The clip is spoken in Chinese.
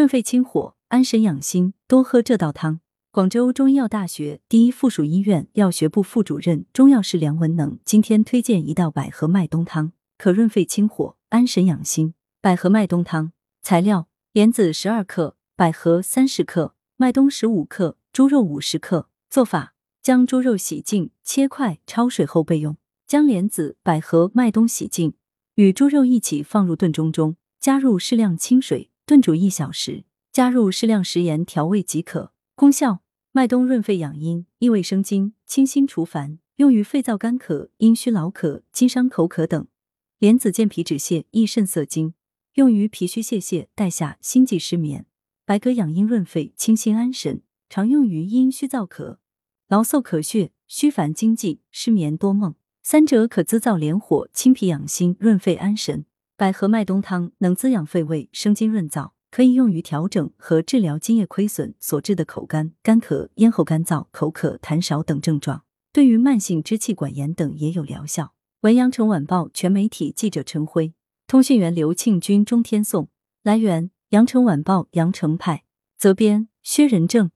润肺清火、安神养心，多喝这道汤。广州中医药大学第一附属医院药学部副主任、中药师梁文能今天推荐一道百合麦冬汤，可润肺清火、安神养心。百合麦冬汤材料：莲子十二克，百合三十克，麦冬十五克，猪肉五十克。做法：将猪肉洗净切块，焯水后备用。将莲子、百合、麦冬洗净，与猪肉一起放入炖盅中，加入适量清水，炖煮一小时，加入适量食盐调味即可。功效：麦冬润肺养阴，益胃生津，清心除烦，用于肺燥干咳、阴虚劳咳、津伤口渴等。莲子健脾止泻，益肾涩精，用于脾虚泄泻、带下、心悸失眠。白葛养阴润肺，清心安神，常用于阴虚燥咳、劳嗽咳血、虚烦惊悸、失眠多梦。三者可滋燥连火，清脾养心，润肺安神。百合麦冬汤能滋养肺胃，生津润燥，可以用于调整和治疗津液亏损所致的口干、干咳、咽喉干燥、口渴、痰少等症状。对于慢性支气管炎等也有疗效。文阳城晚报全媒体记者陈辉，通讯员刘庆军、钟天颂。来源：阳城晚报阳城派。责编：薛仁正。